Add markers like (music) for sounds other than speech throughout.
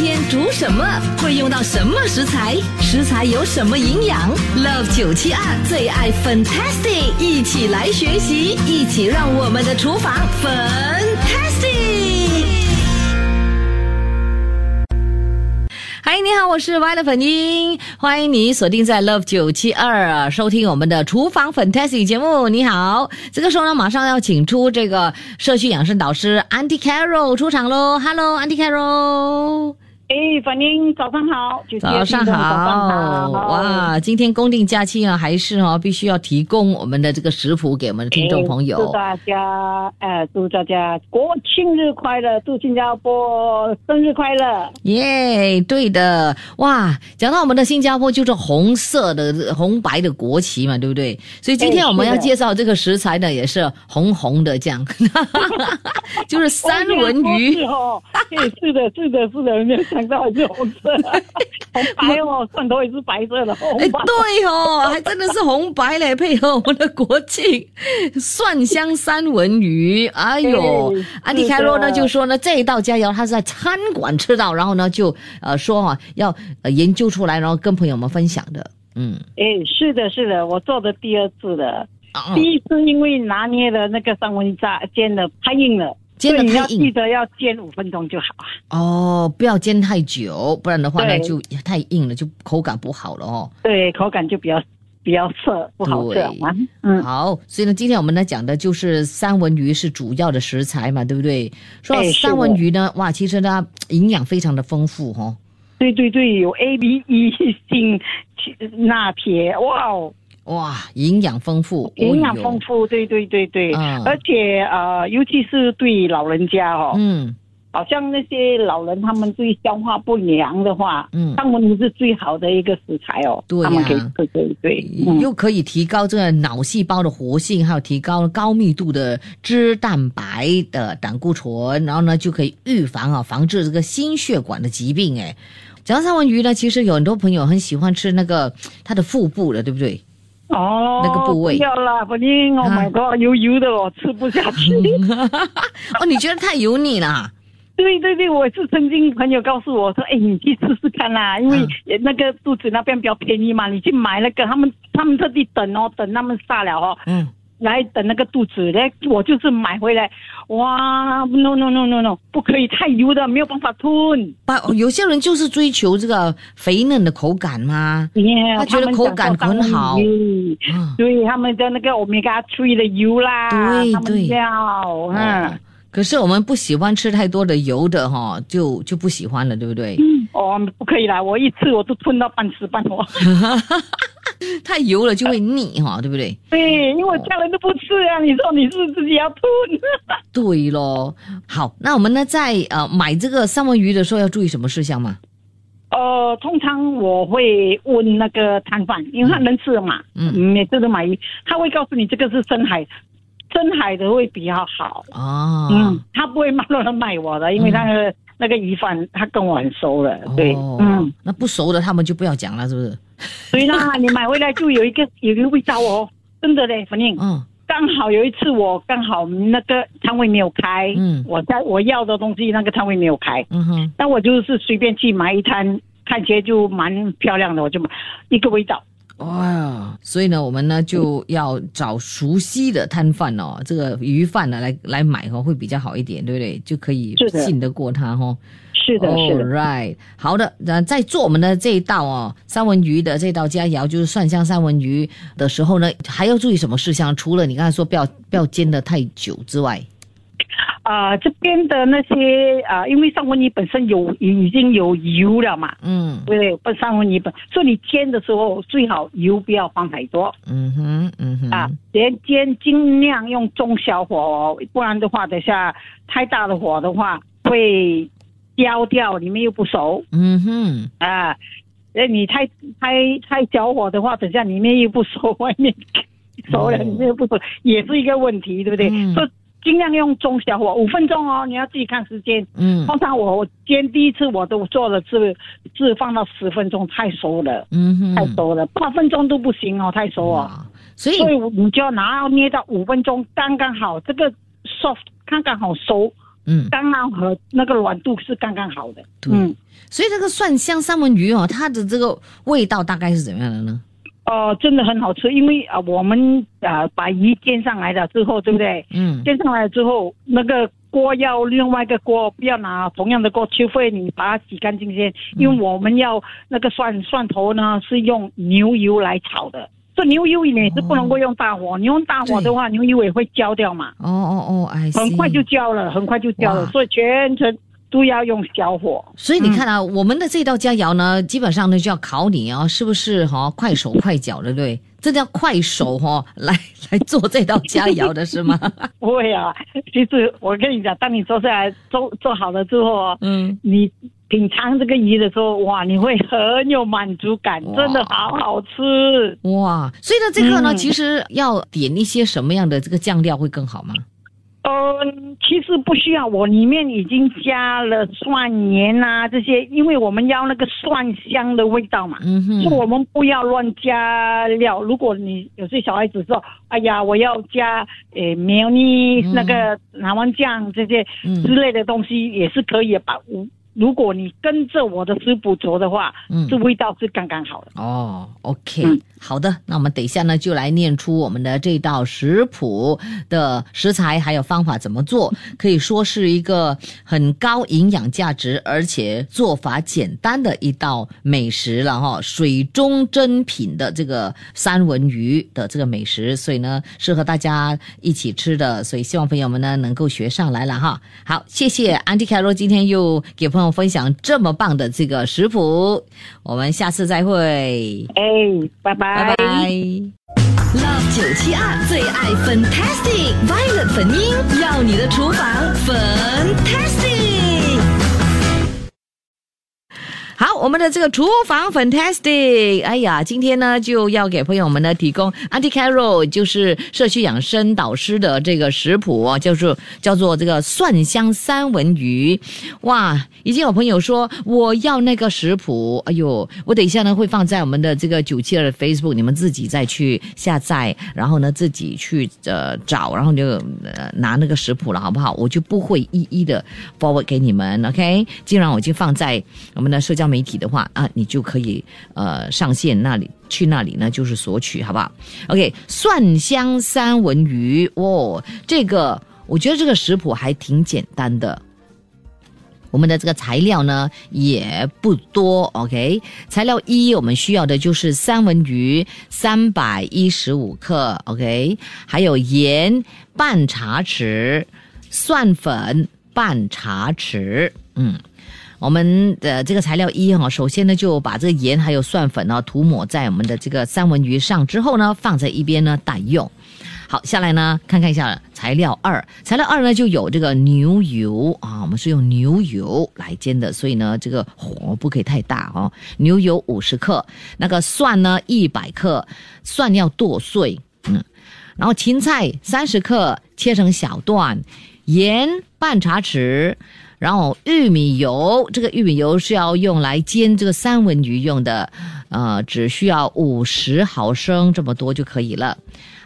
天煮什么？会用到什么食材？食材有什么营养？Love 九七二最爱 Fantastic，一起来学习，一起让我们的厨房 Fantastic。嗨，你好，我是 Y 的粉英，欢迎你锁定在 Love 九七二收听我们的厨房 Fantastic 节目。你好，这个时候呢，马上要请出这个社区养生导师 Auntie Carol 出场喽。Hello，Auntie Carol。哎，反英早上好，早上好，哇，今天公定假期啊，还是哦，必须要提供我们的这个食谱给我们的听众朋友。祝大家，呃，祝大家国庆日快乐，祝新加坡生日快乐。耶，对的，哇，讲到我们的新加坡就是红色的红白的国旗嘛，对不对？所以今天我们要介绍这个食材呢，也是红红的这样，(laughs) 就是三文鱼。是哦，是的，是的，是的，红色，(laughs) 红白哦，蒜头也是白色的，红白。对哦，还 (laughs) 真的是红白嘞，配合我们的国庆，蒜香三文鱼。哎呦，安迪凯罗呢就说呢，这一道佳肴他是在餐馆吃到，然后呢就呃说哈要呃研究出来，然后跟朋友们分享的。嗯，哎，是的，是的，我做的第二次的，第一次因为拿捏的那个三文鱼炸煎的太硬了。煎的太硬，记得要煎五分钟就好啊。哦，不要煎太久，不然的话呢就太硬了，就口感不好了哦。对，口感就比较比较涩，不好吃。嗯，好，所以呢，今天我们呢讲的就是三文鱼是主要的食材嘛，对不对？说三文鱼呢，哇，其实它营养非常的丰富哦。对对对，有 A、B、E、锌、钠、铁，哇哦。哇，营养丰富，营养丰富，对对对对，而且呃，尤其是对老人家哦，嗯，好像那些老人他们对消化不良的话，嗯，三文鱼是最好的一个食材哦，对呀，对对对，又可以提高这个脑细胞的活性，还有提高高密度的脂蛋白的胆固醇，然后呢就可以预防啊，防治这个心血管的疾病。哎，讲到三文鱼呢，其实有很多朋友很喜欢吃那个它的腹部的，对不对？哦，那个部位不要了，反正我买过油油的，我吃不下去。(laughs) 哦，你觉得太油腻了？对对对，我是曾经朋友告诉我说，哎，你去试试看啦，因为那个肚子那边比较便宜嘛，你去买那个，他们他们特地等哦，等他们杀了哦。嗯。来等那个肚子，来我就是买回来，哇，no no no no no，不可以太油的，没有办法吞。把有些人就是追求这个肥嫩的口感嘛，他觉得口感很好，对，他们的那个我们给他吹的油啦，对对，嗯。可是我们不喜欢吃太多的油的哈，就就不喜欢了，对不对？哦，不可以啦，我一次我都吞到半死半活。(laughs) (laughs) 太油了就会腻哈，对不对？对，因为我家人都不吃啊。你说你是自己要吞？(laughs) 对咯。好，那我们呢，在呃买这个三文鱼的时候要注意什么事项吗？呃，通常我会问那个摊贩，因为他能吃嘛，嗯，每次都买鱼，他会告诉你这个是深海，深海的会比较好。哦。嗯，他不会乱乱卖我的，因为那个那个鱼贩他跟我很熟了，对，嗯，那不熟的他们就不要讲了，是不是？所以呢，(laughs) 你买回来就有一个有一个味道哦，真的嘞，反正嗯，刚好有一次我刚好那个摊位没有开，嗯，我在我要的东西那个摊位没有开，嗯哼，那我就是随便去买一摊，看起来就蛮漂亮的，我就买一个味道。哇，所以呢，我们呢就要找熟悉的摊贩哦，这个鱼贩呢来来买哦，会比较好一点，对不对？就可以信得过他哦。是的，是的，right，好的。那在做我们的这一道哦，三文鱼的这道佳肴，就是蒜香三文鱼的时候呢，还要注意什么事项？除了你刚才说不要不要煎的太久之外，啊，这边的那些啊，因为三文鱼本身有已经有油了嘛，嗯，对，不三文鱼本，所以你煎的时候最好油不要放太多，嗯哼，嗯哼，啊，连煎尽量用中小火，不然的话，等下太大的火的话会。焦掉，里面又不熟。嗯哼，啊，哎，你太太太小火的话，等下里面又不熟，(laughs) 外面熟了，里面又不熟，也是一个问题，对不对？所以尽量用中小火，五分钟哦，你要自己看时间。嗯，通常我我煎第一次我都做了是是放到十分钟，太熟了。嗯哼，太熟了，八分钟都不行哦，太熟啊。所以你就要拿捏到五分钟刚刚好，这个 soft 刚刚好熟。嗯，刚刚和那个软度是刚刚好的。嗯，所以这个蒜香三文鱼哦，它的这个味道大概是怎么样的呢？哦，真的很好吃，因为啊，我们啊把鱼煎上来了之后，对不对？嗯。煎上来之后，那个锅要另外一个锅，不要拿同样的锅，除非你把它洗干净先。因为我们要那个蒜蒜头呢，是用牛油来炒的。这牛油也是不能够用大火，你用大火的话，牛油也会焦掉嘛。哦哦哦，哎，很快就焦了，很快就焦了，所以全程。都要用小火，所以你看啊，我们的这道佳肴呢，基本上呢就要考你哦，是不是哈？快手快脚的，对，这叫快手哈，(laughs) 来来做这道佳肴的是吗？(laughs) 不会啊，其实我跟你讲，当你做下来做做好了之后，嗯，你品尝这个鱼的时候，哇，你会很有满足感，真的好好吃哇！所以呢，这个呢，其实要点一些什么样的这个酱料会更好吗？嗯，其实不需要，我里面已经加了蒜盐啊这些，因为我们要那个蒜香的味道嘛。嗯哼。我们不要乱加料。如果你有些小孩子说，哎呀，我要加诶苗泥那个南湾酱这些之类的东西，也是可以把。如果你跟着我的师傅做的话，嗯，这味道是刚刚好的。哦，OK，好的，那我们等一下呢，就来念出我们的这道食谱的食材还有方法怎么做，可以说是一个很高营养价值，而且做法简单的一道美食了哈。水中珍品的这个三文鱼的这个美食，所以呢，适合大家一起吃的，所以希望朋友们呢能够学上来了哈。好，谢谢安迪凯罗，今天又给朋友。分享这么棒的这个食谱，我们下次再会。哎，拜拜拜拜。Love 九七二最爱 Fantastic Violet 粉音，要你的厨房 Fantastic。我们的这个厨房 fantastic，哎呀，今天呢就要给朋友们呢提供 a n t i Carol 就是社区养生导师的这个食谱，叫做叫做这个蒜香三文鱼。哇，已经有朋友说我要那个食谱，哎呦，我等一下呢会放在我们的这个九七二的 Facebook，你们自己再去下载，然后呢自己去呃找，然后就呃拿那个食谱了，好不好？我就不会一一的 forward 给你们，OK？既然我已经放在我们的社交。媒体的话啊，你就可以呃上线那里去那里呢，就是索取，好不好？OK，蒜香三文鱼哦，这个我觉得这个食谱还挺简单的。我们的这个材料呢也不多，OK，材料一我们需要的就是三文鱼三百一十五克，OK，还有盐半茶匙，蒜粉半茶匙，嗯。我们的这个材料一哈，首先呢就把这个盐还有蒜粉呢涂抹在我们的这个三文鱼上之后呢，放在一边呢待用。好，下来呢看看一下材料二，材料二呢就有这个牛油啊，我们是用牛油来煎的，所以呢这个火不可以太大哦。牛油五十克，那个蒜呢一百克，蒜要剁碎，嗯，然后芹菜三十克切成小段，盐半茶匙。然后玉米油，这个玉米油是要用来煎这个三文鱼用的，呃，只需要五十毫升这么多就可以了。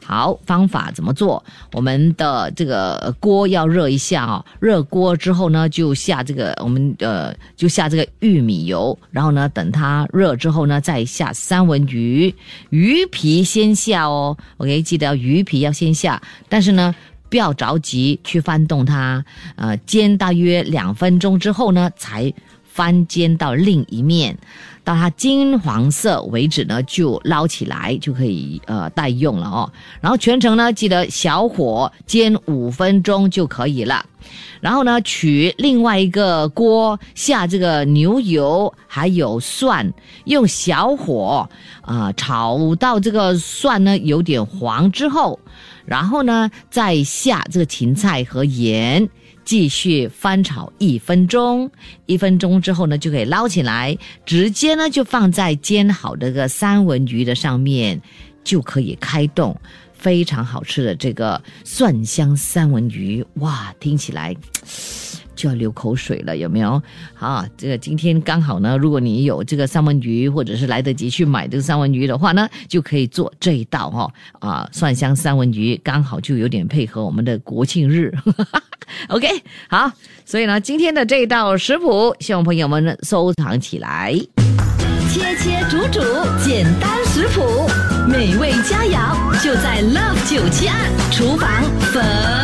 好，方法怎么做？我们的这个锅要热一下啊，热锅之后呢，就下这个我们呃，就下这个玉米油，然后呢，等它热之后呢，再下三文鱼，鱼皮先下哦。OK，记得鱼皮要先下，但是呢。不要着急去翻动它，呃，煎大约两分钟之后呢，才翻煎到另一面，到它金黄色为止呢，就捞起来就可以呃待用了哦。然后全程呢，记得小火煎五分钟就可以了。然后呢，取另外一个锅下这个牛油还有蒜，用小火啊炒到这个蒜呢有点黄之后。然后呢，再下这个芹菜和盐，继续翻炒一分钟。一分钟之后呢，就可以捞起来，直接呢就放在煎好的个三文鱼的上面，就可以开动。非常好吃的这个蒜香三文鱼，哇，听起来。就要流口水了，有没有？好，这个今天刚好呢，如果你有这个三文鱼，或者是来得及去买这个三文鱼的话呢，就可以做这一道哦。啊，蒜香三文鱼刚好就有点配合我们的国庆日。(laughs) OK，好，所以呢，今天的这一道食谱，希望朋友们收藏起来。切切煮煮，简单食谱，美味佳肴就在 Love 九七二厨房粉。